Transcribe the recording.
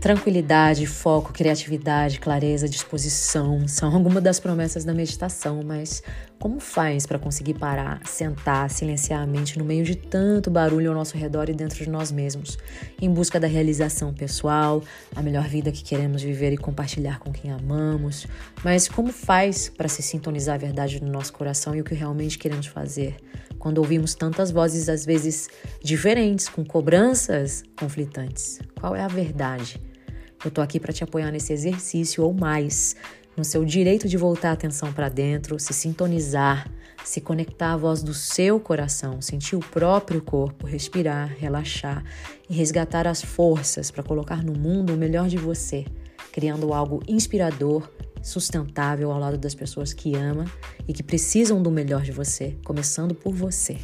Tranquilidade, foco, criatividade, clareza, disposição são algumas das promessas da meditação, mas como faz para conseguir parar, sentar, silenciar a mente no meio de tanto barulho ao nosso redor e dentro de nós mesmos, em busca da realização pessoal, a melhor vida que queremos viver e compartilhar com quem amamos? Mas como faz para se sintonizar a verdade no nosso coração e o que realmente queremos fazer? Quando ouvimos tantas vozes, às vezes diferentes, com cobranças conflitantes, qual é a verdade? Eu tô aqui para te apoiar nesse exercício ou mais, no seu direito de voltar a atenção para dentro, se sintonizar, se conectar à voz do seu coração, sentir o próprio corpo, respirar, relaxar e resgatar as forças para colocar no mundo o melhor de você, criando algo inspirador, sustentável ao lado das pessoas que ama e que precisam do melhor de você, começando por você.